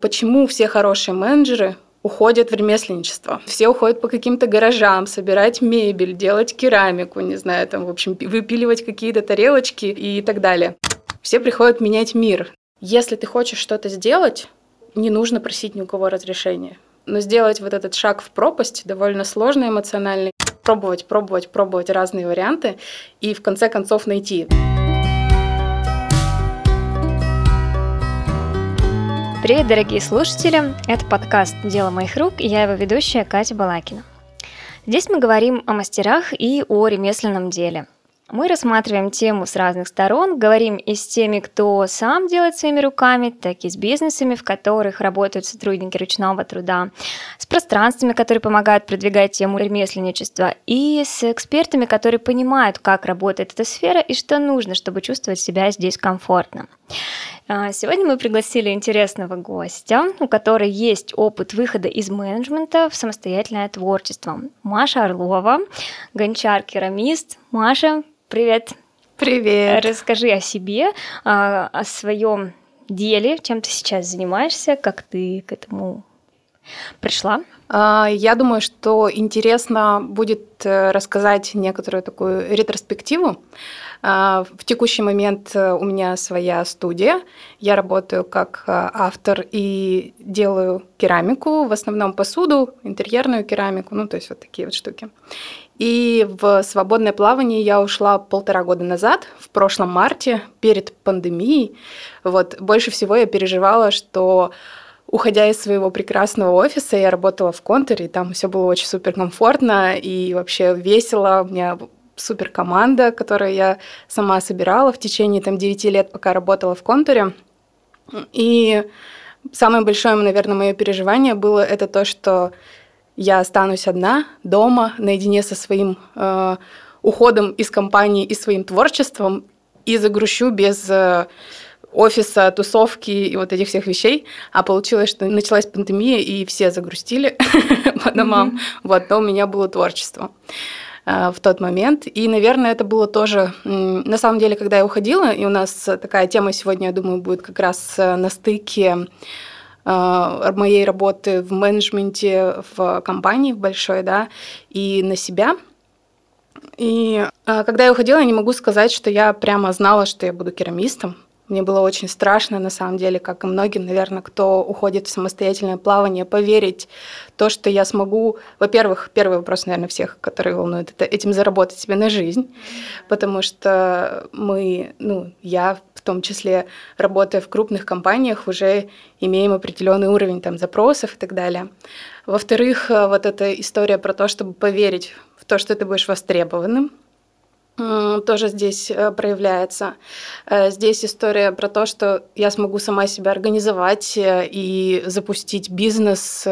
Почему все хорошие менеджеры уходят в ремесленничество. Все уходят по каким-то гаражам, собирать мебель, делать керамику, не знаю, там, в общем, выпиливать какие-то тарелочки и так далее. Все приходят менять мир. Если ты хочешь что-то сделать, не нужно просить ни у кого разрешения. Но сделать вот этот шаг в пропасть довольно сложно эмоциональный. Пробовать, пробовать, пробовать разные варианты и в конце концов найти. Привет, дорогие слушатели! Это подкаст «Дело моих рук» и я его ведущая Катя Балакина. Здесь мы говорим о мастерах и о ремесленном деле. Мы рассматриваем тему с разных сторон, говорим и с теми, кто сам делает своими руками, так и с бизнесами, в которых работают сотрудники ручного труда, с пространствами, которые помогают продвигать тему ремесленничества, и с экспертами, которые понимают, как работает эта сфера и что нужно, чтобы чувствовать себя здесь комфортно. А, сегодня мы пригласили интересного гостя, у которой есть опыт выхода из менеджмента в самостоятельное творчество. Маша Орлова, гончар-керамист. Маша, привет! Привет! Расскажи о себе, а, о своем деле, чем ты сейчас занимаешься, как ты к этому пришла. А, я думаю, что интересно будет э, рассказать некоторую такую ретроспективу. А, в текущий момент э, у меня своя студия. Я работаю как э, автор и делаю керамику, в основном посуду, интерьерную керамику, ну то есть вот такие вот штуки. И в свободное плавание я ушла полтора года назад, в прошлом марте, перед пандемией. Вот больше всего я переживала, что уходя из своего прекрасного офиса, я работала в контуре, и там все было очень супер комфортно и вообще весело. У меня супер команда, которую я сама собирала в течение там 9 лет, пока работала в контуре. И самое большое, наверное, мое переживание было это то, что я останусь одна дома, наедине со своим э, уходом из компании и своим творчеством, и загрущу без э, офиса, тусовки и вот этих всех вещей. А получилось, что началась пандемия, и все загрустили по домам. Вот, но у меня было творчество э, в тот момент. И, наверное, это было тоже... На самом деле, когда я уходила, и у нас такая тема сегодня, я думаю, будет как раз э, на стыке моей работы в менеджменте в компании в большой, да, и на себя. И когда я уходила, я не могу сказать, что я прямо знала, что я буду керамистом. Мне было очень страшно, на самом деле, как и многим, наверное, кто уходит в самостоятельное плавание, поверить то, что я смогу, во-первых, первый вопрос, наверное, всех, которые волнуют, это этим заработать себе на жизнь, потому что мы, ну, я том числе, работая в крупных компаниях, уже имеем определенный уровень там запросов и так далее. Во-вторых, вот эта история про то, чтобы поверить в то, что ты будешь востребованным, тоже здесь э, проявляется. Э, здесь история про то, что я смогу сама себя организовать э, и запустить бизнес,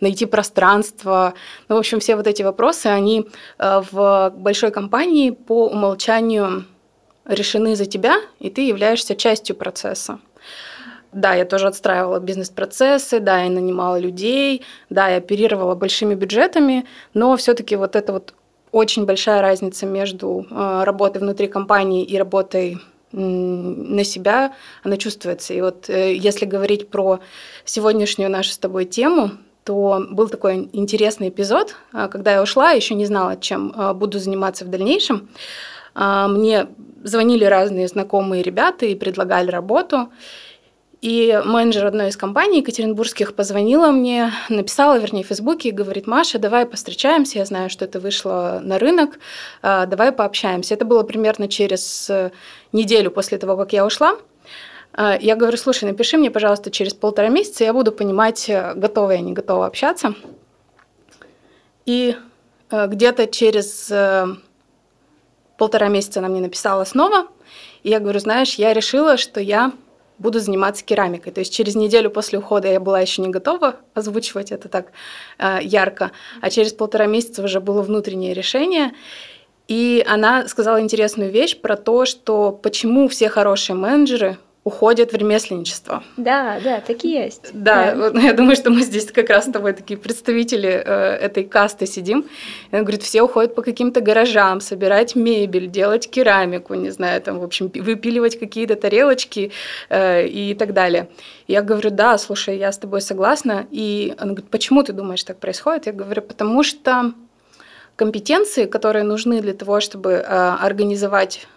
найти пространство. Ну, в общем, все вот эти вопросы, они в большой компании по умолчанию решены за тебя, и ты являешься частью процесса. Да, я тоже отстраивала бизнес-процессы, да, я нанимала людей, да, я оперировала большими бюджетами, но все-таки вот это вот очень большая разница между э, работой внутри компании и работой на себя, она чувствуется. И вот э, если говорить про сегодняшнюю нашу с тобой тему, то был такой интересный эпизод, э, когда я ушла, еще не знала, чем буду заниматься в дальнейшем. Мне звонили разные знакомые ребята и предлагали работу. И менеджер одной из компаний екатеринбургских позвонила мне, написала, вернее, в Фейсбуке и говорит, Маша, давай постречаемся, я знаю, что это вышло на рынок, а, давай пообщаемся. Это было примерно через э, неделю после того, как я ушла. А, я говорю, слушай, напиши мне, пожалуйста, через полтора месяца, я буду понимать, э, готова я, не готова общаться. И э, где-то через полтора месяца она мне написала снова, и я говорю, знаешь, я решила, что я буду заниматься керамикой. То есть через неделю после ухода я была еще не готова озвучивать это так э, ярко, а через полтора месяца уже было внутреннее решение. И она сказала интересную вещь про то, что почему все хорошие менеджеры уходят в ремесленничество. Да, да, такие есть. Да, да. я думаю, что мы здесь как раз с тобой такие представители э, этой касты сидим. И он говорит, все уходят по каким-то гаражам, собирать мебель, делать керамику, не знаю, там, в общем, выпиливать какие-то тарелочки э, и так далее. Я говорю, да, слушай, я с тобой согласна. И он говорит, почему ты думаешь, так происходит? Я говорю, потому что компетенции, которые нужны для того, чтобы э, организовать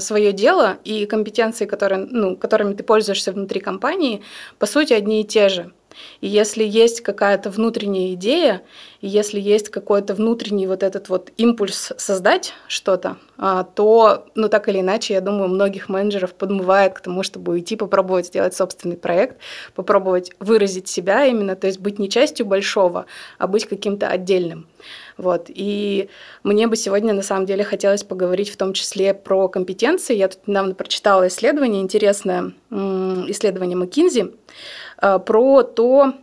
свое дело и компетенции, которые, ну, которыми ты пользуешься внутри компании, по сути, одни и те же. И если есть какая-то внутренняя идея, и если есть какой-то внутренний вот этот вот импульс создать что-то, а, то, ну так или иначе, я думаю, многих менеджеров подмывает к тому, чтобы уйти, попробовать сделать собственный проект, попробовать выразить себя именно, то есть быть не частью большого, а быть каким-то отдельным. Вот. И мне бы сегодня на самом деле хотелось поговорить в том числе про компетенции. Я тут недавно прочитала исследование, интересное исследование McKinsey, про то,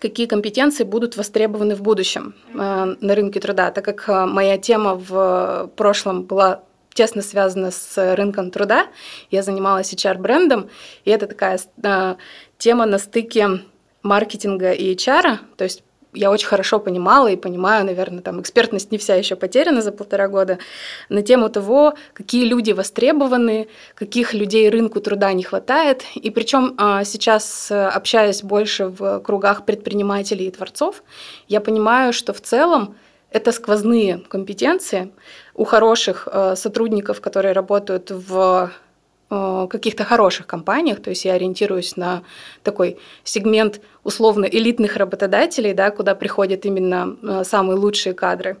какие компетенции будут востребованы в будущем а, на рынке труда, так как а, моя тема в прошлом была тесно связана с рынком труда. Я занималась HR-брендом, и это такая тема на стыке маркетинга и HR, то есть я очень хорошо понимала и понимаю, наверное, там экспертность не вся еще потеряна за полтора года, на тему того, какие люди востребованы, каких людей рынку труда не хватает. И причем а, сейчас, общаясь больше в кругах предпринимателей и творцов, я понимаю, что в целом это сквозные компетенции у хороших а, сотрудников, которые работают в каких-то хороших компаниях, то есть я ориентируюсь на такой сегмент условно элитных работодателей, да, куда приходят именно э, самые лучшие кадры,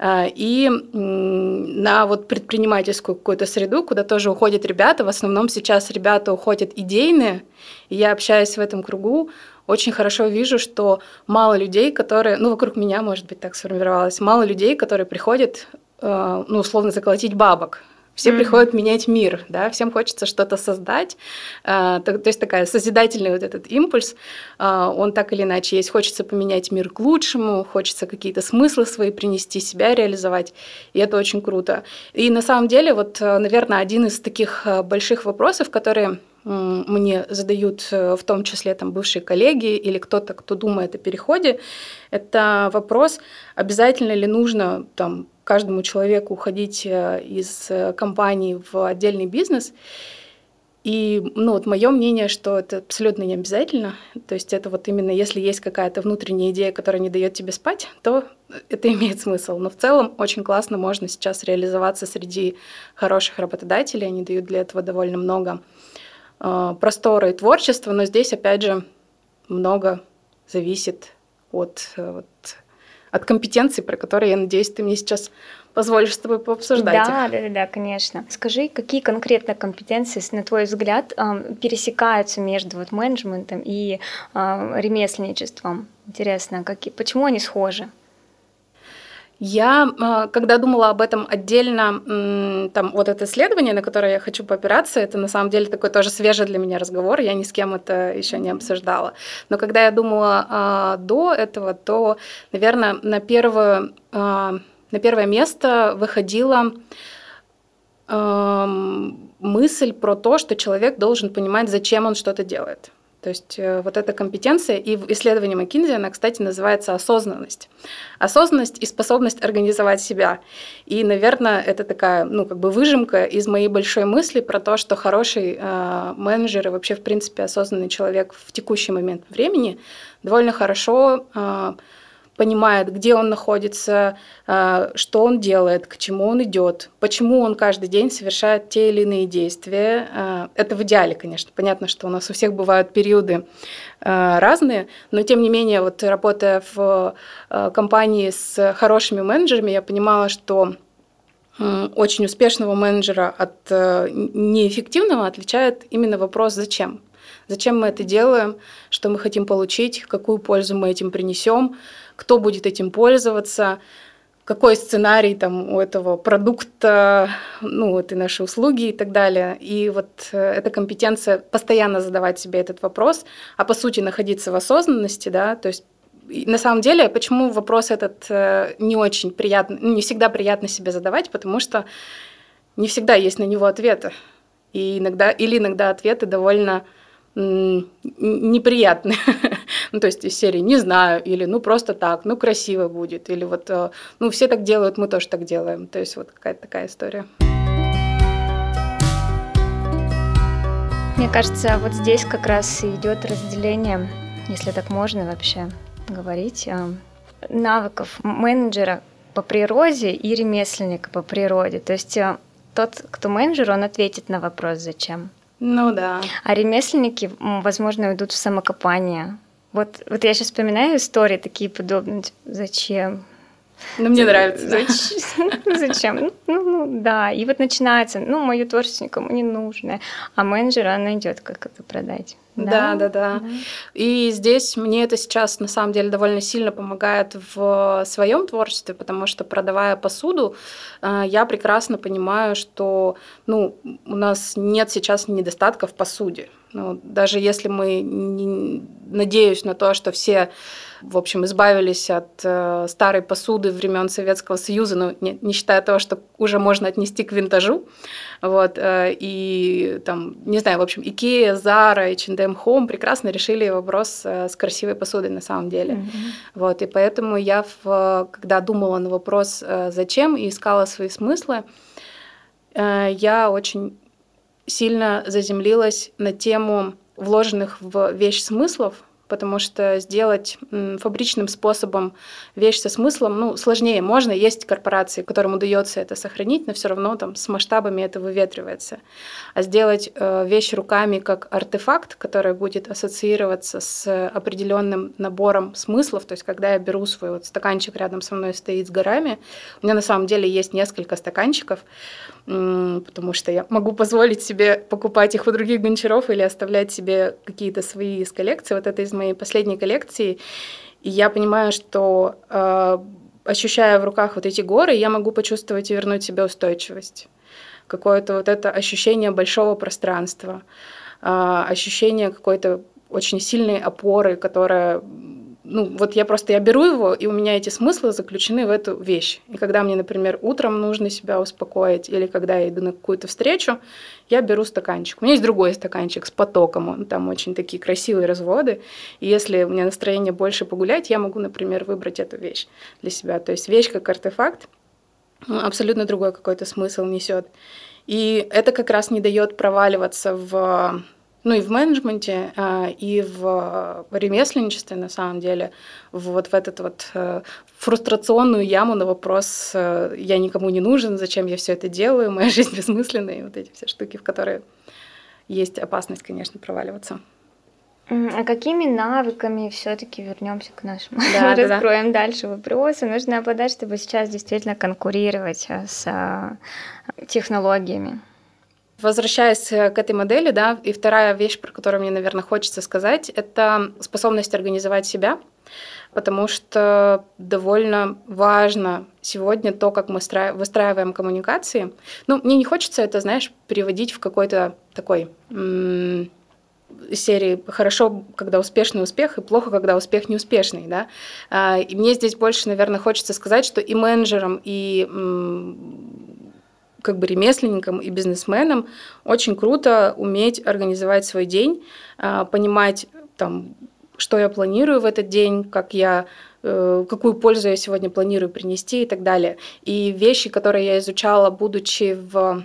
э, и на вот предпринимательскую какую-то среду, куда тоже уходят ребята. В основном сейчас ребята уходят идейные, и я общаюсь в этом кругу, очень хорошо вижу, что мало людей, которые, ну, вокруг меня, может быть, так сформировалось, мало людей, которые приходят, ну, условно, заколотить бабок, все mm-hmm. приходят менять мир, да, всем хочется что-то создать. А, то, то есть такая созидательный вот этот импульс, а, он так или иначе есть. Хочется поменять мир к лучшему, хочется какие-то смыслы свои принести, себя реализовать, и это очень круто. И на самом деле, вот, наверное, один из таких а, больших вопросов, которые мне задают э, в том числе там бывшие коллеги или кто-то, кто думает о переходе, это вопрос, обязательно ли нужно там каждому человеку уходить э, из э, компании в отдельный бизнес. И ну, вот мое мнение, что это абсолютно не обязательно. То есть это вот именно если есть какая-то внутренняя идея, которая не дает тебе спать, то это имеет смысл. Но в целом очень классно можно сейчас реализоваться среди хороших работодателей. Они дают для этого довольно много э, простора и творчества. Но здесь, опять же, много зависит от, от от компетенций, про которые, я надеюсь, ты мне сейчас позволишь с тобой пообсуждать. Да, их. да, да, конечно. Скажи, какие конкретно компетенции, на твой взгляд, пересекаются между вот менеджментом и ремесленничеством? Интересно, какие, почему они схожи? Я, а, когда думала об этом отдельно, там вот это исследование, на которое я хочу поопираться, это на самом деле такой тоже свежий для меня разговор, я ни с кем это еще не обсуждала. Но когда я думала а, до этого, то, наверное, на первое, а, на первое место выходила мысль про то, что человек должен понимать, зачем он что-то делает. То есть э, вот эта компетенция, и в исследовании McKinsey она, кстати, называется осознанность. Осознанность и способность организовать себя. И, наверное, это такая, ну, как бы выжимка из моей большой мысли про то, что хороший э, менеджер и вообще, в принципе, осознанный человек в текущий момент времени довольно хорошо э, понимает, где он находится, а, что он делает, к чему он идет, почему он каждый день совершает те или иные действия. А, это в идеале, конечно. Понятно, что у нас у всех бывают периоды а, разные, но тем не менее, вот работая в компании с хорошими менеджерами, я понимала, что очень успешного менеджера от неэффективного отличает именно вопрос «зачем?». Зачем мы это делаем, что мы хотим получить, какую пользу мы этим принесем, кто будет этим пользоваться, какой сценарий там у этого продукта, ну, этой нашей услуги и так далее. И вот э, эта компетенция постоянно задавать себе этот вопрос, а по сути находиться в осознанности, да, то есть на самом деле, почему вопрос этот э, не очень приятно, ну, не всегда приятно себе задавать, потому что не всегда есть на него ответы. И иногда, или иногда ответы довольно неприятные. ну, то есть из серии «не знаю» или «ну, просто так», «ну, красиво будет», или вот э, «ну, все так делают, мы тоже так делаем». То есть вот какая-то такая история. Мне кажется, вот здесь как раз идет разделение, если так можно вообще говорить, э, навыков менеджера по природе и ремесленника по природе. То есть э, тот, кто менеджер, он ответит на вопрос «зачем?». Ну да. А ремесленники, возможно, уйдут в самокопание. Вот, вот я сейчас вспоминаю истории такие подобные. Типа, зачем? Ну, мне нравится. Зачем? Ну, ну, ну, да. И вот начинается, ну, мое творчество никому не нужно. А менеджер, она найдет, как это продать. Да, да, да, да. И здесь мне это сейчас на самом деле довольно сильно помогает в своем творчестве, потому что продавая посуду, э, я прекрасно понимаю, что ну, у нас нет сейчас недостатка в посуде. Ну, даже если мы не, надеюсь на то, что все в общем, избавились от э, старой посуды времен Советского Союза, ну, не, не считая того, что уже можно отнести к винтажу. Вот, э, и там, не знаю, в общем, Икея, Zara, H&M Home прекрасно решили вопрос э, с красивой посудой на самом деле. Mm-hmm. Вот, и поэтому я, в, когда думала на вопрос э, «зачем?» и искала свои смыслы, э, я очень сильно заземлилась на тему вложенных в вещь смыслов, потому что сделать фабричным способом вещь со смыслом, ну, сложнее. Можно, есть корпорации, которым удается это сохранить, но все равно там с масштабами это выветривается. А сделать э, вещь руками как артефакт, который будет ассоциироваться с определенным набором смыслов, то есть когда я беру свой вот стаканчик рядом со мной стоит с горами, у меня на самом деле есть несколько стаканчиков, потому что я могу позволить себе покупать их у других гончаров или оставлять себе какие-то свои из коллекции. Вот это из моей последней коллекции. И я понимаю, что э, ощущая в руках вот эти горы, я могу почувствовать и вернуть себе устойчивость. Какое-то вот это ощущение большого пространства, э, ощущение какой-то очень сильной опоры, которая ну, вот я просто, я беру его, и у меня эти смыслы заключены в эту вещь. И когда мне, например, утром нужно себя успокоить, или когда я иду на какую-то встречу, я беру стаканчик. У меня есть другой стаканчик с потоком, он, там очень такие красивые разводы. И если у меня настроение больше погулять, я могу, например, выбрать эту вещь для себя. То есть вещь как артефакт ну, абсолютно другой какой-то смысл несет. И это как раз не дает проваливаться в ну и в менеджменте, а, и в ремесленничестве, на самом деле, вот в этот вот э, фрустрационную яму на вопрос э, «я никому не нужен, зачем я все это делаю, моя жизнь бессмысленная», и вот эти все штуки, в которые есть опасность, конечно, проваливаться. А какими навыками все-таки вернемся к нашему? Да, Раскроем да, дальше вопросы. Нужно обладать, чтобы сейчас действительно конкурировать э, с технологиями. Возвращаясь э, к этой модели, да, и вторая вещь, про которую мне, наверное, хочется сказать, это способность организовать себя, потому что довольно важно сегодня то, как мы выстраиваем коммуникации. Ну, мне не хочется это, знаешь, переводить в какой-то такой серии «хорошо, когда успешный успех, и плохо, когда успех неуспешный». Да? А, и мне здесь больше, наверное, хочется сказать, что и менеджерам, и как бы ремесленникам и бизнесменам очень круто уметь организовать свой день, а, понимать там, что я планирую в этот день, как я э, какую пользу я сегодня планирую принести и так далее. И вещи, которые я изучала, будучи в,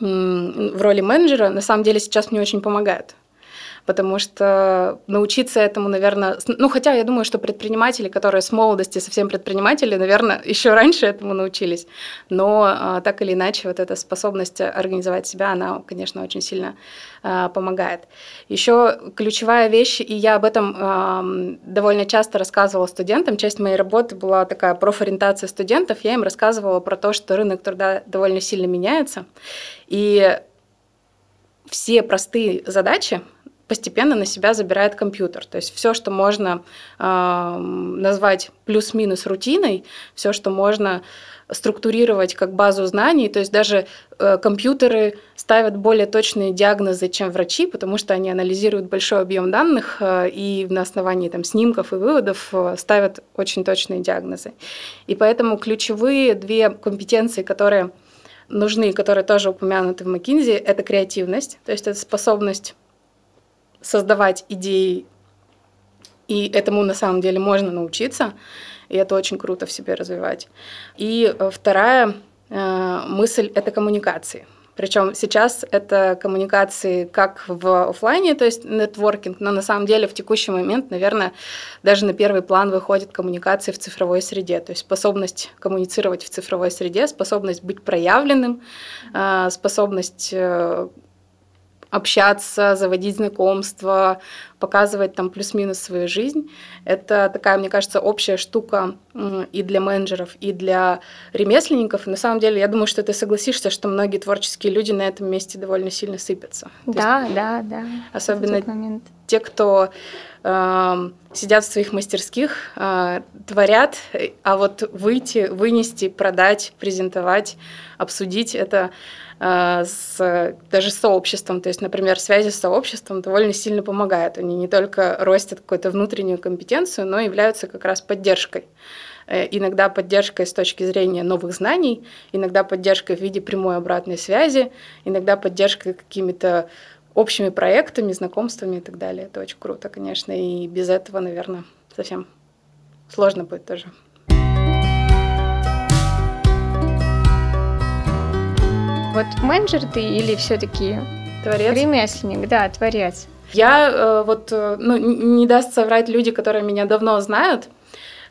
в роли менеджера, на самом деле сейчас мне очень помогают потому что научиться этому, наверное, ну хотя я думаю, что предприниматели, которые с молодости совсем предприниматели, наверное, еще раньше этому научились, но а, так или иначе вот эта способность организовать себя, она, конечно, очень сильно а, помогает. Еще ключевая вещь, и я об этом довольно часто рассказывала студентам, часть моей работы была такая профориентация студентов, я им рассказывала про то, что рынок труда довольно сильно меняется, и все простые задачи, постепенно на себя забирает компьютер. То есть все, что можно э, назвать плюс-минус рутиной, все, что можно структурировать как базу знаний, то есть даже э, компьютеры ставят более точные диагнозы, чем врачи, потому что они анализируют большой объем данных э, и на основании там, снимков и выводов э, ставят очень точные диагнозы. И поэтому ключевые две компетенции, которые нужны, которые тоже упомянуты в McKinsey, это креативность, то есть это способность создавать идеи, и этому на самом деле можно научиться, и это очень круто в себе развивать. И э, вторая э, мысль – это коммуникации – причем сейчас это коммуникации как в офлайне, то есть нетворкинг, но на самом деле в текущий момент, наверное, даже на первый план выходит коммуникации в цифровой среде, то есть способность коммуницировать в цифровой среде, способность быть проявленным, а, способность э, общаться, заводить знакомства, показывать там плюс-минус свою жизнь. Это такая, мне кажется, общая штука и для менеджеров, и для ремесленников. И на самом деле, я думаю, что ты согласишься, что многие творческие люди на этом месте довольно сильно сыпятся. Да, есть, да, да. Особенно те, кто э, сидят в своих мастерских, э, творят, а вот выйти, вынести, продать, презентовать, обсудить это с даже с сообществом. То есть, например, связи с сообществом довольно сильно помогают. Они не только ростят какую-то внутреннюю компетенцию, но являются как раз поддержкой. Э, иногда поддержкой с точки зрения новых знаний, иногда поддержкой в виде прямой обратной связи, иногда поддержкой какими-то общими проектами, знакомствами и так далее. Это очень круто, конечно, и без этого, наверное, совсем сложно будет тоже. Вот менеджер ты или все-таки творец? Ремесленник, да, творец. Я э, вот, э, ну, не даст соврать люди, которые меня давно знают,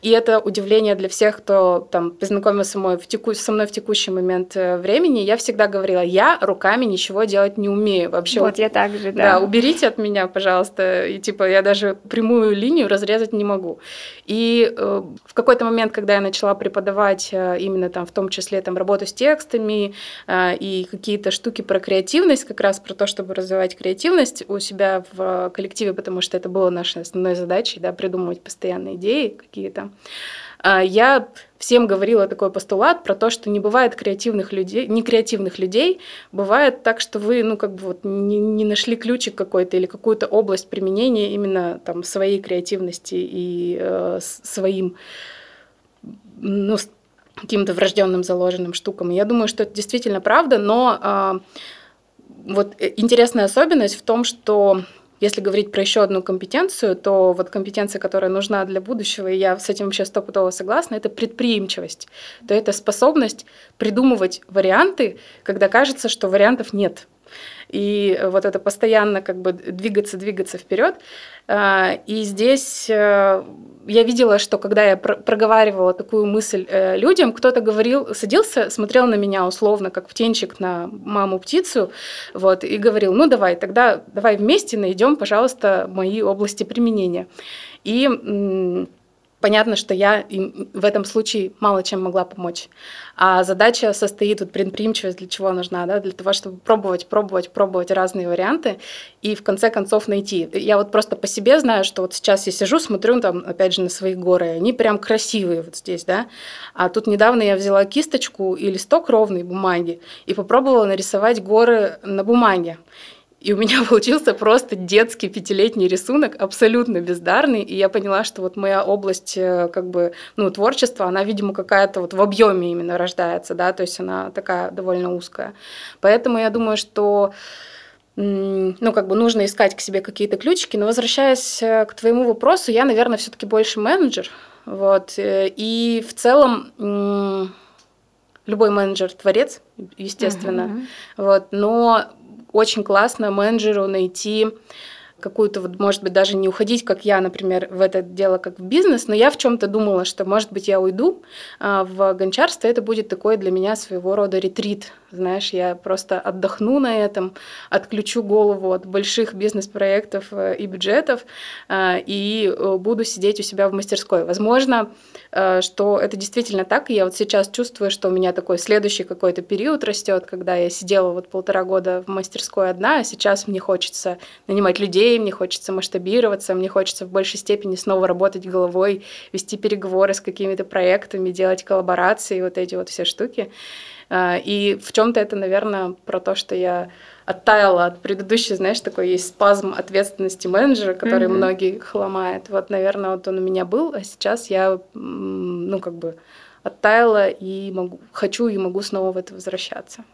и это удивление для всех, кто там познакомился со мной в, теку... со мной в текущий момент э, времени. Я всегда говорила, я руками ничего делать не умею вообще. Вот я так же, да. Да, уберите от меня, пожалуйста. И типа я даже прямую линию разрезать не могу. И э, в какой-то момент, когда я начала преподавать э, именно там в том числе там работу с текстами э, и какие-то штуки про креативность, как раз про то, чтобы развивать креативность у себя в коллективе, потому что это было нашей основной задачей, да, придумывать постоянные идеи какие-то. А, я всем говорила такой постулат про то, что не бывает креативных людей, не креативных людей, бывает так, что вы, ну, как бы вот не, не нашли ключик какой-то или какую-то область применения именно там своей креативности и э, своим, ну, каким-то врожденным заложенным штукам. Я думаю, что это действительно правда, но э, вот интересная особенность в том, что если говорить про еще одну компетенцию, то вот компетенция, которая нужна для будущего, и я с этим вообще стопудово согласна, это предприимчивость. То это способность придумывать варианты, когда кажется, что вариантов нет и вот это постоянно как бы двигаться, двигаться вперед. А, и здесь э, я видела, что когда я проговаривала такую мысль э, людям, кто-то говорил, садился, смотрел на меня условно, как птенчик на маму-птицу, вот, и говорил, ну давай, тогда давай вместе найдем, пожалуйста, мои области применения. И понятно, что я им в этом случае мало чем могла помочь. А задача состоит, вот предприимчивость для чего нужна, да, для того, чтобы пробовать, пробовать, пробовать разные варианты и в конце концов найти. Я вот просто по себе знаю, что вот сейчас я сижу, смотрю там, опять же, на свои горы, они прям красивые вот здесь, да. А тут недавно я взяла кисточку и листок ровной бумаги и попробовала нарисовать горы на бумаге. И у меня получился просто детский пятилетний рисунок, абсолютно бездарный. И я поняла, что вот моя область э, как бы, ну, творчества, она, видимо, какая-то вот в объеме именно рождается, да, то есть она такая довольно узкая. Поэтому я думаю, что ну, как бы нужно искать к себе какие-то ключики. Но возвращаясь э, к твоему вопросу, я, наверное, все-таки больше менеджер. Вот. Э, и в целом любой менеджер творец, естественно. Uh-huh. Вот. Но очень классно менеджеру найти какую-то, вот, может быть, даже не уходить, как я, например, в это дело, как в бизнес, но я в чем-то думала, что, может быть, я уйду а, в гончарство, это будет такой для меня своего рода ретрит, знаешь, я просто отдохну на этом, отключу голову от больших бизнес-проектов э, и бюджетов а, и э, буду сидеть у себя в мастерской. Возможно, э, что это действительно так, и я вот сейчас чувствую, что у меня такой следующий какой-то период растет, когда я сидела вот полтора года в мастерской одна, а сейчас мне хочется нанимать людей, мне хочется масштабироваться, мне хочется в большей степени снова работать головой, вести переговоры с какими-то проектами, делать коллаборации, вот эти вот все штуки. А, и в чем-то это, наверное, про то, что я оттаяла от предыдущей, знаешь, такой есть спазм ответственности менеджера, который mm-hmm. многих ломает. Вот, наверное, вот он у меня был, а сейчас я, ну, как бы оттаяла и могу, хочу и могу снова в это возвращаться.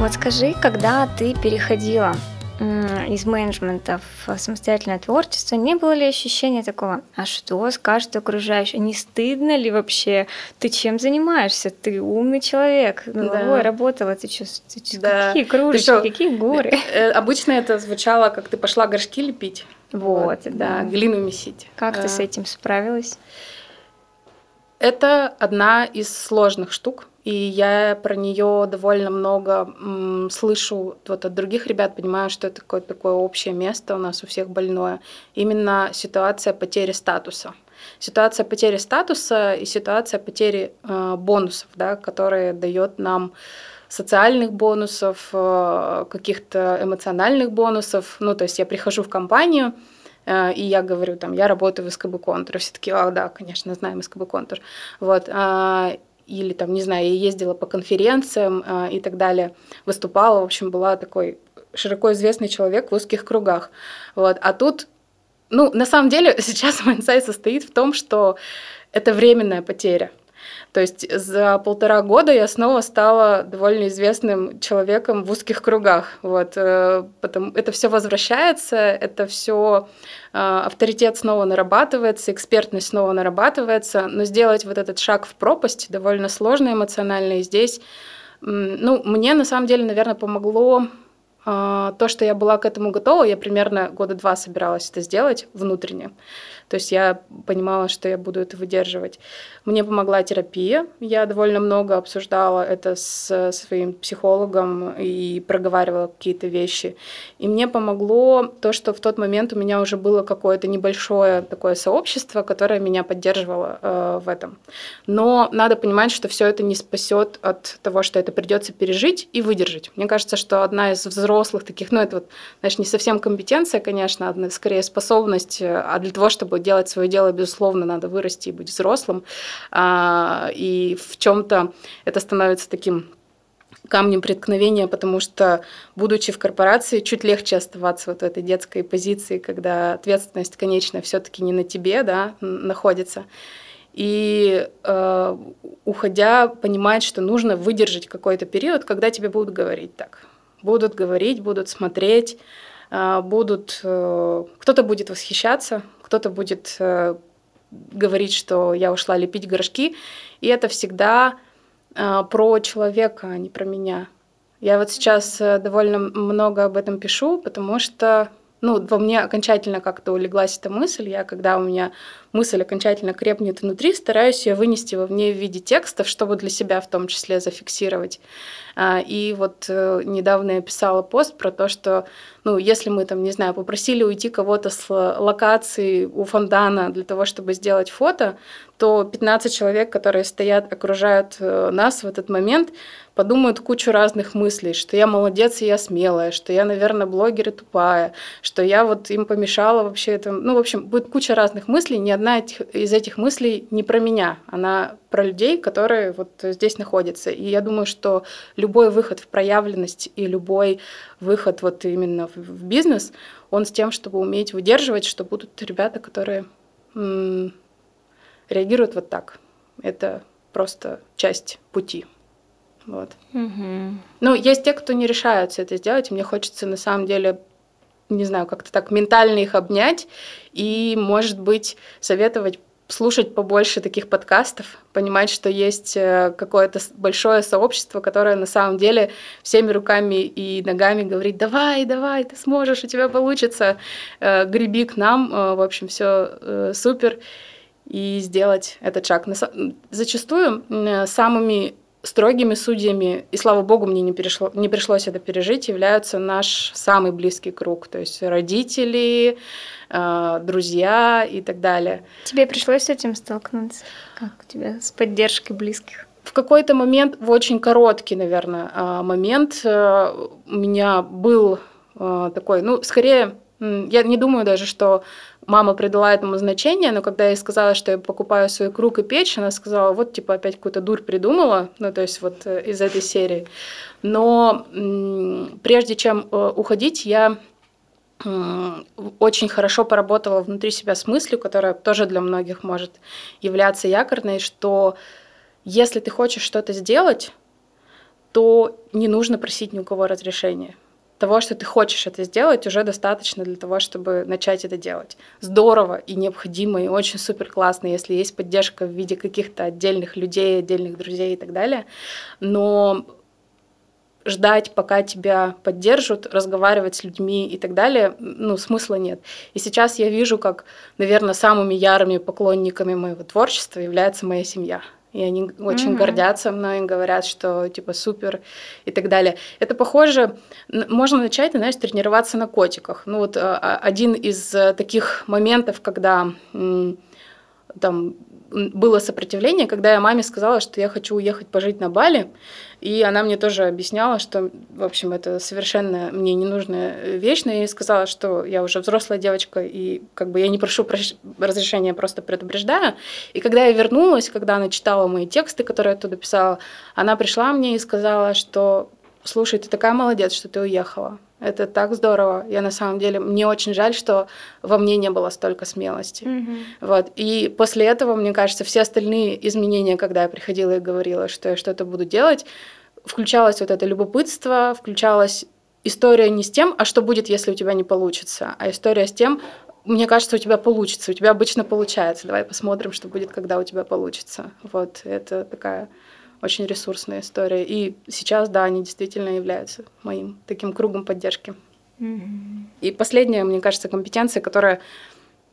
Вот скажи, когда ты переходила из менеджмента в самостоятельное творчество, не было ли ощущения такого, а что скажут окружающие? Не стыдно ли вообще? Ты чем занимаешься? Ты умный человек. Головой да. работала, ты что? Ты чё да. Какие кружечки, что, какие горы? Э, э, обычно это звучало, как ты пошла горшки лепить. Вот, вот да. да. Глину месить. Как а. ты с этим справилась? Это одна из сложных штук, и я про нее довольно много м, слышу вот от других ребят, понимаю, что это какое-то такое общее место у нас у всех больное. Именно ситуация потери статуса. Ситуация потери статуса и ситуация потери э, бонусов, да, которые дает нам социальных бонусов, э, каких-то эмоциональных бонусов. Ну, то есть я прихожу в компанию, э, и я говорю, там, я работаю в СКБ Контур. Все таки а, да, конечно, знаем СКБ Контур. Вот. Или там, не знаю, я ездила по конференциям э, и так далее, выступала, в общем, была такой широко известный человек в узких кругах. Вот. А тут, ну, на самом деле, сейчас мой инсайт состоит в том, что это временная потеря. То есть за полтора года я снова стала довольно известным человеком в узких кругах. Вот. Э, Потом это все возвращается, это все э, авторитет снова нарабатывается, экспертность снова нарабатывается, но сделать вот этот шаг в пропасть довольно сложно эмоционально. И здесь, ну, мне на самом деле, наверное, помогло э, то, что я была к этому готова. Я примерно года два собиралась это сделать внутренне. То есть я понимала, что я буду это выдерживать. Мне помогла терапия. Я довольно много обсуждала это с своим психологом и проговаривала какие-то вещи. И мне помогло то, что в тот момент у меня уже было какое-то небольшое такое сообщество, которое меня поддерживало э, в этом. Но надо понимать, что все это не спасет от того, что это придется пережить и выдержать. Мне кажется, что одна из взрослых таких, ну это вот, знаешь, не совсем компетенция, конечно, одна скорее способность, э, а для того, чтобы делать свое дело, безусловно, надо вырасти и быть взрослым. А, и в чем-то это становится таким камнем преткновения, потому что, будучи в корпорации, чуть легче оставаться вот в этой детской позиции, когда ответственность, конечно, все-таки не на тебе, да, находится. И э, уходя, понимать, что нужно выдержать какой-то период, когда тебе будут говорить так. Будут говорить, будут смотреть, э, будут... Э, кто-то будет восхищаться, кто-то будет э, говорить, что я ушла лепить горшки, и это всегда э, про человека, а не про меня. Я вот сейчас э, довольно много об этом пишу, потому что ну, во мне окончательно как-то улеглась эта мысль. Я, когда у меня мысль окончательно крепнет внутри, стараюсь ее вынести во мне в виде текстов, чтобы для себя в том числе зафиксировать. А, и вот недавно я писала пост про то, что ну, если мы там, не знаю, попросили уйти кого-то с локации у фондана для того, чтобы сделать фото, то 15 человек, которые стоят, окружают э, нас в этот момент, подумают кучу разных мыслей, что я молодец и я смелая, что я, наверное, блогер и тупая, что я вот им помешала вообще это. Ну, в общем, будет куча разных мыслей, ни одна из этих мыслей не про меня, она про людей, которые вот здесь находятся. И я думаю, что любой выход в проявленность и любой выход вот именно в, бизнес, он с тем, чтобы уметь выдерживать, что будут ребята, которые м- реагируют вот так. Это просто часть пути. Вот. Угу. Ну, есть те, кто не решаются это сделать. Мне хочется на самом деле не знаю, как-то так ментально их обнять и, может быть, советовать слушать побольше таких подкастов, понимать, что есть э, какое-то большое сообщество, которое на самом деле всеми руками и ногами говорит, давай, давай, ты сможешь, у тебя получится, э, греби к нам, э, в общем, все супер, и сделать этот шаг. Зачастую самыми строгими судьями, и слава богу, мне не, перешло, не пришлось это пережить, являются наш самый близкий круг, то есть родители, э, друзья и так далее. Тебе пришлось с этим столкнуться? Как у тебя с поддержкой близких? В какой-то момент, в очень короткий, наверное, э, момент э, у меня был такой, ну, скорее, я не думаю даже, что мама придала этому значение, но когда я ей сказала, что я покупаю свой круг и печь, она сказала, вот, типа, опять какую-то дурь придумала, ну, то есть вот э, из этой серии. Но прежде чем э, уходить, я очень хорошо поработала внутри себя с мыслью, которая тоже для многих может являться якорной, что если ты хочешь что-то сделать, то не нужно просить ни у кого разрешения. Того, что ты хочешь это сделать, уже достаточно для того, чтобы начать это делать. Здорово и необходимо, и очень супер классно, если есть поддержка в виде каких-то отдельных людей, отдельных друзей и так далее. Но ждать, пока тебя поддержат, разговаривать с людьми и так далее, ну, смысла нет. И сейчас я вижу, как, наверное, самыми ярыми поклонниками моего творчества является моя семья. И они очень mm-hmm. гордятся мной, говорят, что типа супер и так далее. Это похоже, можно начать, знаешь, тренироваться на котиках. Ну вот а, а, один из э, таких моментов, когда там было сопротивление, когда я маме сказала, что я хочу уехать пожить на Бали, и она мне тоже объясняла, что, в общем, это совершенно мне ненужная вещь, но я ей сказала, что я уже взрослая девочка, и как бы я не прошу разрешения, просто предупреждаю. И когда я вернулась, когда она читала мои тексты, которые я оттуда писала, она пришла мне и сказала, что слушай, ты такая молодец, что ты уехала. Это так здорово. Я на самом деле, мне очень жаль, что во мне не было столько смелости. Mm-hmm. Вот. И после этого, мне кажется, все остальные изменения, когда я приходила и говорила, что я что-то буду делать, включалось вот это любопытство, включалась история не с тем, а что будет, если у тебя не получится, а история с тем, мне кажется, у тебя получится, у тебя обычно получается. Давай посмотрим, что будет, когда у тебя получится. Вот это такая очень ресурсная история. И сейчас, да, они действительно являются моим таким кругом поддержки. Mm-hmm. И последняя, мне кажется, компетенция, которая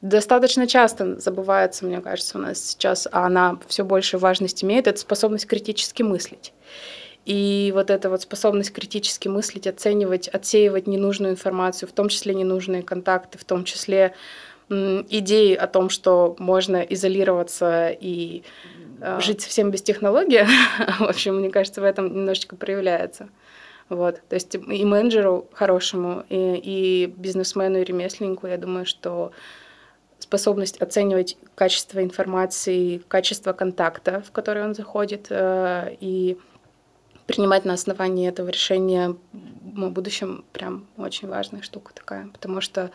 достаточно часто забывается, мне кажется, у нас сейчас, а она все больше важность имеет, это способность критически мыслить. И вот эта вот способность критически мыслить, оценивать, отсеивать ненужную информацию, в том числе ненужные контакты, в том числе идеи о том, что можно изолироваться и. Жить совсем без технологии, в общем, мне кажется, в этом немножечко проявляется. Вот. То есть и менеджеру хорошему, и, и бизнесмену, и ремесленнику, я думаю, что способность оценивать качество информации, качество контакта, в который он заходит, э, и принимать на основании этого решения в будущем прям очень важная штука такая, потому что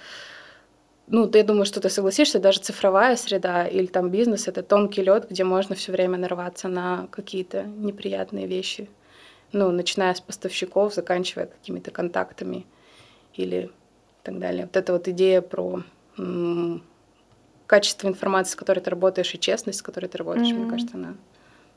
ну, я думаю, что ты согласишься, даже цифровая среда или там бизнес — это тонкий лед, где можно все время нарваться на какие-то неприятные вещи. Ну, начиная с поставщиков, заканчивая какими-то контактами или так далее. Вот эта вот идея про м- качество информации, с которой ты работаешь, и честность, с которой ты работаешь, mm-hmm. мне кажется, она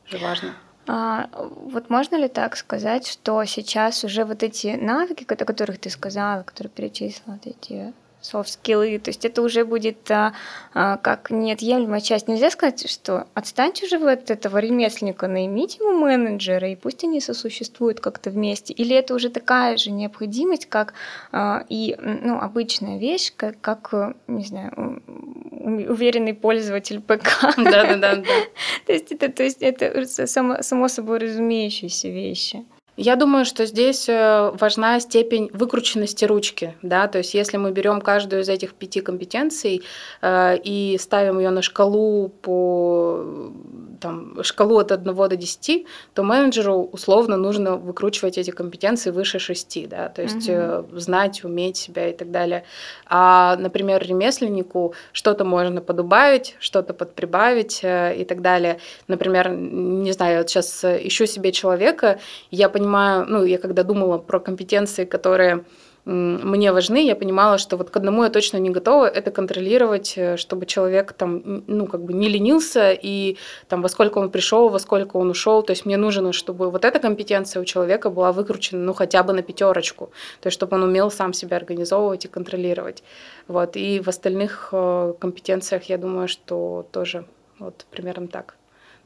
же важна. А, вот можно ли так сказать, что сейчас уже вот эти навыки, о которых ты сказала, которые перечислила, вот эти софт-скиллы, то есть это уже будет а, а, как неотъемлемая часть. Нельзя сказать, что отстаньте уже вы от этого ремесленника, наймите ему менеджера, и пусть они сосуществуют как-то вместе. Или это уже такая же необходимость, как а, и ну, обычная вещь, как, как, не знаю, уверенный пользователь ПК. Да-да-да. То есть это, то есть это само, само собой разумеющиеся вещи. Я думаю, что здесь э, важна степень выкрученности ручки, да, то есть если мы берем каждую из этих пяти компетенций э, и ставим ее на шкалу по там, шкалу от 1 до 10, то менеджеру условно нужно выкручивать эти компетенции выше 6, да, то есть угу. знать, уметь себя и так далее. А, например, ремесленнику что-то можно подубавить, что-то подприбавить и так далее. Например, не знаю, вот сейчас ищу себе человека, я понимаю, понимаю, ну, я когда думала про компетенции, которые мне важны, я понимала, что вот к одному я точно не готова, это контролировать, э, чтобы человек там, ну, как бы не ленился, и там во сколько он пришел, во сколько он ушел, то есть мне нужно, чтобы вот эта компетенция у человека была выкручена, ну, хотя бы на пятерочку, то есть чтобы он умел сам себя организовывать и контролировать, вот, и в остальных э, компетенциях я думаю, что тоже вот примерно так.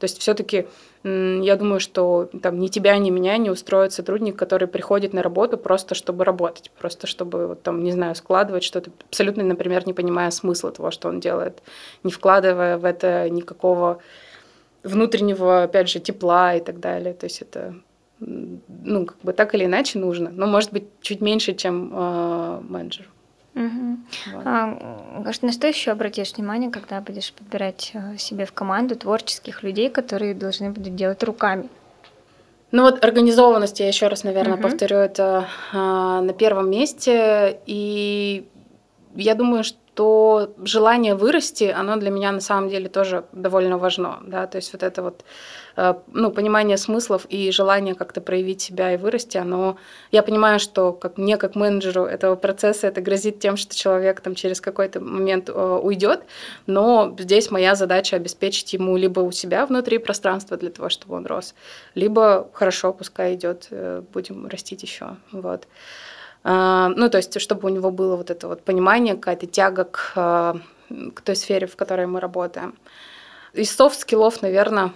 То есть все-таки я думаю, что там ни тебя, ни меня не устроит сотрудник, который приходит на работу просто чтобы работать, просто чтобы вот, там, не знаю, складывать что-то, абсолютно, например, не понимая смысла того, что он делает, не вкладывая в это никакого внутреннего, опять же, тепла и так далее. То есть это ну, как бы так или иначе нужно, но может быть чуть меньше, чем э, менеджер. Угу. Вот. А, на что еще обратишь внимание, когда будешь подбирать э, себе в команду творческих людей, которые должны будут делать руками? Ну вот организованность, я еще раз, наверное, угу. повторю, это а, на первом месте. И я думаю, что желание вырасти, оно для меня на самом деле тоже довольно важно, да, то есть вот это вот, ну, понимание смыслов и желание как-то проявить себя и вырасти, оно, я понимаю, что как мне, как менеджеру этого процесса, это грозит тем, что человек там через какой-то момент э, уйдет, но здесь моя задача обеспечить ему либо у себя внутри пространство для того, чтобы он рос, либо хорошо, пускай идет, э, будем растить еще, вот. А, ну, то есть, чтобы у него было вот это вот понимание, какая-то тяга к, к той сфере, в которой мы работаем. Из софт-скиллов, наверное,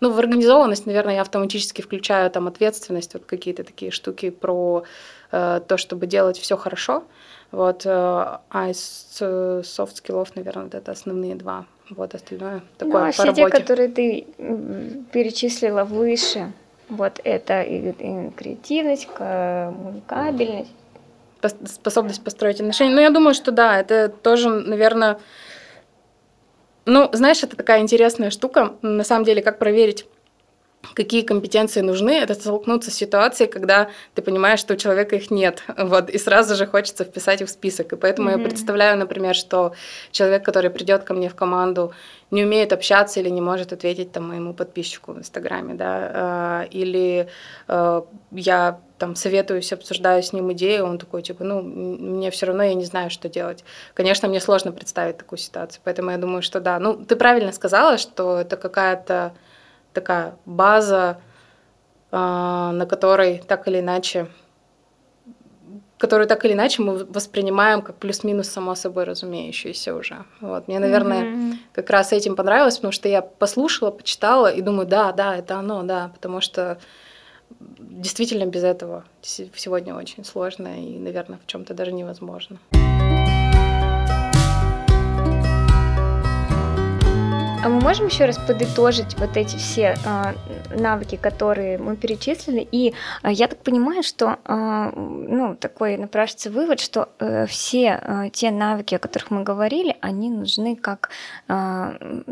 ну, в организованность, наверное, я автоматически включаю там ответственность, вот какие-то такие штуки про э, то, чтобы делать все хорошо. Вот, э, а из э, софт-скиллов, наверное, вот это основные два. Вот остальное такое ну, а по все те, которые ты перечислила выше, вот это и, и креативность, коммуникабельность. Способность построить отношения. Ну, я думаю, что да, это тоже, наверное... Ну, знаешь, это такая интересная штука. На самом деле, как проверить какие компетенции нужны, это столкнуться с ситуацией, когда ты понимаешь, что у человека их нет, вот, и сразу же хочется вписать их в список. И поэтому mm-hmm. я представляю, например, что человек, который придет ко мне в команду, не умеет общаться или не может ответить там моему подписчику в Инстаграме, да, а, или э, я там советуюсь, обсуждаю с ним идею, он такой, типа, ну, мне все равно, я не знаю, что делать. Конечно, мне сложно представить такую ситуацию, поэтому я думаю, что да. Ну, ты правильно сказала, что это какая-то такая база, а, на которой так или иначе которую так или иначе мы воспринимаем как плюс-минус само собой разумеющееся уже. Вот. Мне, наверное, mm-hmm. как раз этим понравилось, потому что я послушала, почитала и думаю, да, да, это оно, да, потому что действительно без этого сегодня очень сложно и, наверное, в чем-то даже невозможно. А мы можем еще раз подытожить вот эти все э, навыки, которые мы перечислили? И э, я так понимаю, что э, ну, такой напрашивается вывод, что э, все э, те навыки, о которых мы говорили, они нужны как э,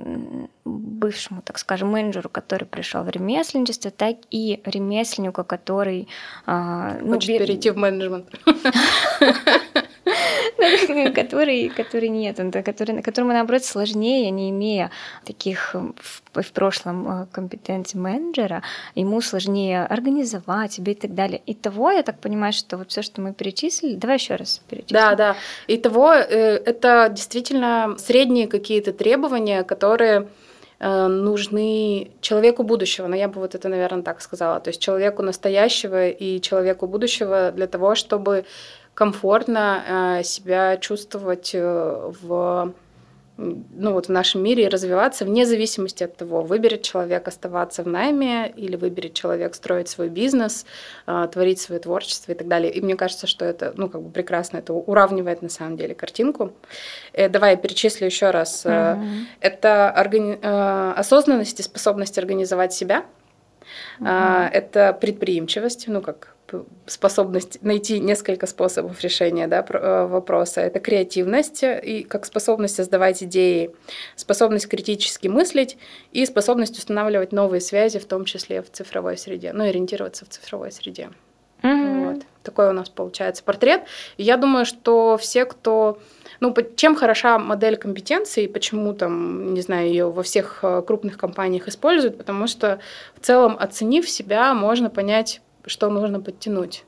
бывшему, так скажем, менеджеру, который пришел в ремесленничество, так и ремесленнику, который... Э, ну, Хочет перейти в менеджмент. который, который нет, который, которому, наоборот, сложнее, не имея таких в, в прошлом э, компетенций менеджера, ему сложнее организовать себе и так далее. И того, я так понимаю, что вот все, что мы перечислили, давай еще раз перечислим. Да, да. И того, э, это действительно средние какие-то требования, которые э, нужны человеку будущего, но я бы вот это, наверное, так сказала, то есть человеку настоящего и человеку будущего для того, чтобы комфортно э, себя чувствовать э, в ну вот в нашем мире и развиваться вне зависимости от того, выберет человек оставаться в найме или выберет человек строить свой бизнес, э, творить свое творчество и так далее. И мне кажется, что это, ну, как бы прекрасно, это уравнивает на самом деле картинку. Давай я перечислю еще раз. Mm-hmm. Это органи... осознанность и способность организовать себя. Mm-hmm. Это предприимчивость, ну, как способность найти несколько способов решения да, э, вопроса. Это креативность и как способность создавать идеи, способность критически мыслить и способность устанавливать новые связи, в том числе в цифровой среде, ну, ориентироваться в цифровой среде. Mm-hmm. Вот. Такой у нас получается портрет. И я думаю, что все, кто ну, чем хороша модель компетенции, почему там, не знаю, ее во всех э, крупных компаниях используют, потому что в целом, оценив себя, можно понять, что нужно подтянуть.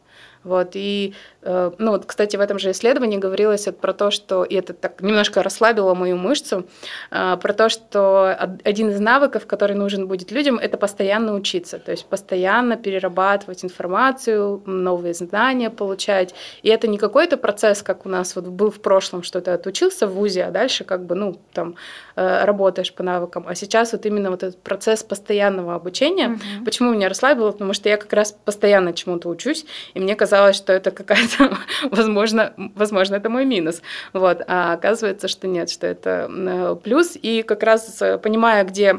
Вот, и, э, ну вот, кстати, в этом же исследовании говорилось про то, что, и это так немножко расслабило мою мышцу, э, про то, что один из навыков, который нужен будет людям, это постоянно учиться, то есть постоянно перерабатывать информацию, новые знания получать. И это не какой-то процесс, как у нас вот был в прошлом, что ты отучился в ВУЗе, а дальше как бы, ну, там, э, работаешь по навыкам. А сейчас вот именно вот этот процесс постоянного обучения. Угу. Почему меня расслабило? Потому что я как раз постоянно чему-то учусь, и мне казалось, казалось, что это какая-то, возможно, возможно, это мой минус. Вот. А оказывается, что нет, что это э, плюс. И как раз э, понимая, где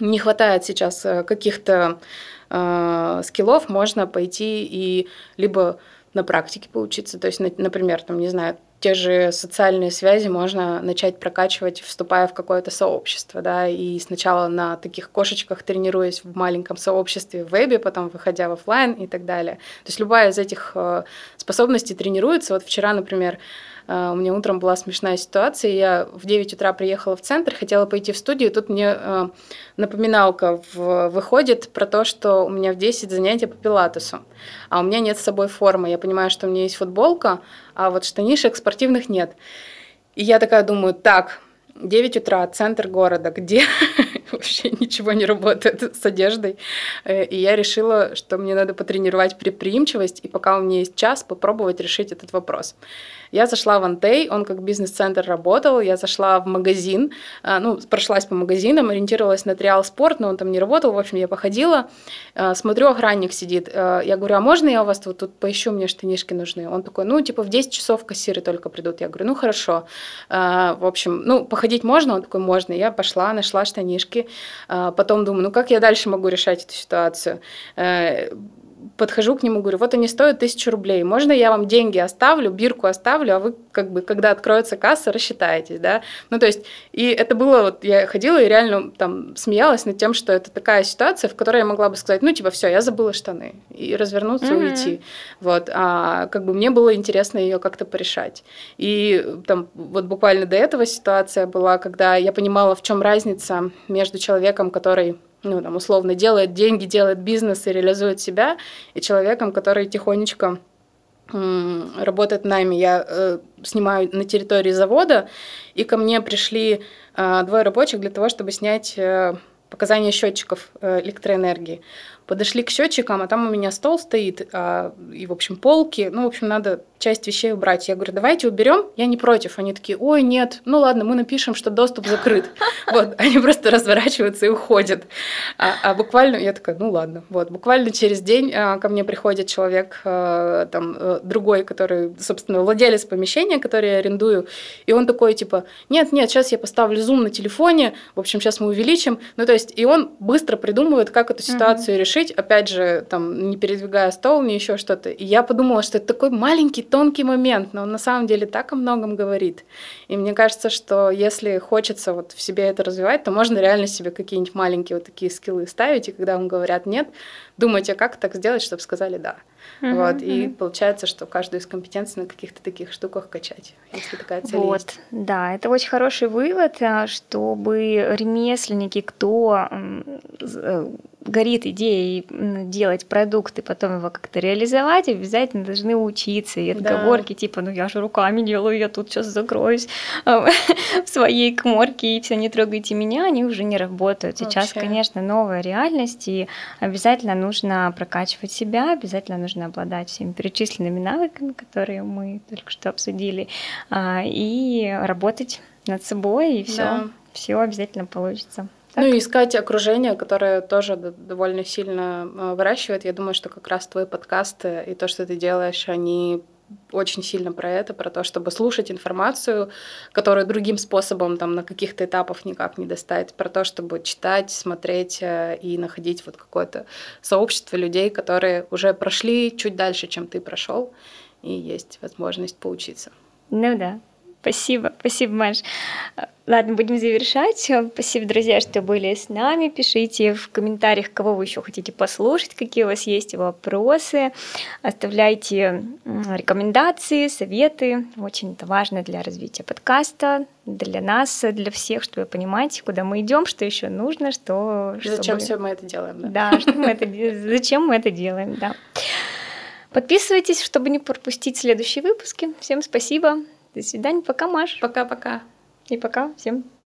не хватает сейчас э, каких-то э, скиллов, можно пойти и либо на практике поучиться, то есть, например, там, не знаю, те же социальные связи можно начать прокачивать, вступая в какое-то сообщество, да, и сначала на таких кошечках тренируясь в маленьком сообществе в вебе, потом выходя в офлайн и так далее. То есть любая из этих э, способностей тренируется. Вот вчера, например, У меня утром была смешная ситуация. Я в 9 утра приехала в центр, хотела пойти в студию. Тут мне напоминалка выходит про то, что у меня в 10 занятия по пилатесу, а у меня нет с собой формы. Я понимаю, что у меня есть футболка, а вот штанишек спортивных нет. И я такая думаю, так, 9 утра, центр города, где вообще ничего не работает с одеждой. Э, и я решила, что мне надо потренировать предприимчивость, и пока у меня есть час, попробовать решить этот вопрос. Я зашла в Антей, он как бизнес-центр работал, я зашла в магазин, а, ну, прошлась по магазинам, ориентировалась на Триал Спорт, но он там не работал, в общем, я походила, а, смотрю, охранник сидит, а, я говорю, а можно я у вас тут, тут поищу, мне штанишки нужны? Он такой, ну, типа, в 10 часов кассиры только придут. Я говорю, ну, хорошо. В общем, ну, походить можно? Он такой, можно. Я пошла, нашла штанишки, потом думаю, ну, как я дальше могу решать эту ситуацию? Подхожу к нему, говорю, вот они стоят тысячу рублей, можно я вам деньги оставлю, бирку оставлю, а вы как бы, когда откроется касса, рассчитаетесь, да? Ну, то есть, и это было, вот я ходила и реально там смеялась над тем, что это такая ситуация, в которой я могла бы сказать, ну, типа, все, я забыла штаны, и развернуться, mm-hmm. уйти, вот, а как бы мне было интересно ее как-то порешать. И там вот буквально до этого ситуация была, когда я понимала, в чем разница между человеком, который ну, там, условно, делает деньги, делает бизнес и реализует себя, и человеком, который тихонечко работает нами. Я э, снимаю на территории завода, и ко мне пришли э, двое рабочих для того, чтобы снять э, показания счетчиков э, электроэнергии. Подошли к счетчикам, а там у меня стол стоит, а, и, в общем, полки. Ну, в общем, надо часть вещей убрать. Я говорю, давайте уберем, я не против. Они такие, ой, нет, ну ладно, мы напишем, что доступ закрыт. Вот, они просто разворачиваются и уходят. А, а буквально, я такая, ну ладно. Вот, буквально через день а, ко мне приходит человек, а, там, а, другой, который, собственно, владелец помещения, который я арендую, и он такой, типа, нет, нет, сейчас я поставлю зум на телефоне, в общем, сейчас мы увеличим. Ну, то есть, и он быстро придумывает, как эту ситуацию решить, решить, опять же, там, не передвигая стол, не еще что-то. И я подумала, что это такой маленький, тонкий момент, но он на самом деле так о многом говорит. И мне кажется, что если хочется вот в себе это развивать, то можно реально себе какие-нибудь маленькие вот такие скиллы ставить, и когда вам говорят «нет», думайте, а как так сделать, чтобы сказали «да». Uh-huh, вот, uh-huh. и получается, что каждую из компетенций на каких-то таких штуках качать, если такая цель вот, есть. Да, это очень хороший вывод, а, чтобы ремесленники, кто э, горит идеей делать продукт и потом его как-то реализовать, обязательно должны учиться. И отговорки да. типа, ну я же руками делаю, я тут сейчас закроюсь в своей коморке и все, не трогайте меня, они уже не работают. Сейчас, Вообще. конечно, новая реальность, и обязательно нужно прокачивать себя, обязательно нужно обладать всеми перечисленными навыками, которые мы только что обсудили, а, и работать над собой, и все, да. все обязательно получится. Так? Ну и искать окружение, которое тоже довольно сильно а, выращивает. Я думаю, что как раз твои подкасты и то, что ты делаешь, они очень сильно про это, про то, чтобы слушать информацию, которую другим способом там на каких-то этапах никак не достать, про то, чтобы читать, смотреть э, и находить вот какое-то сообщество людей, которые уже прошли чуть дальше, чем ты прошел, и есть возможность поучиться. Ну да, Спасибо, спасибо, Маш. Ладно, будем завершать. Спасибо, друзья, что были с нами. Пишите в комментариях, кого вы еще хотите послушать, какие у вас есть вопросы. Оставляйте рекомендации, советы. Очень это важно для развития подкаста, для нас, для всех, чтобы понимать, куда мы идем, что еще нужно, что... Зачем чтобы... все мы это делаем, да? Да, что мы это... зачем мы это делаем, да. Подписывайтесь, чтобы не пропустить следующие выпуски. Всем спасибо. До свидания. Пока, Маш. Пока-пока. И пока. Всем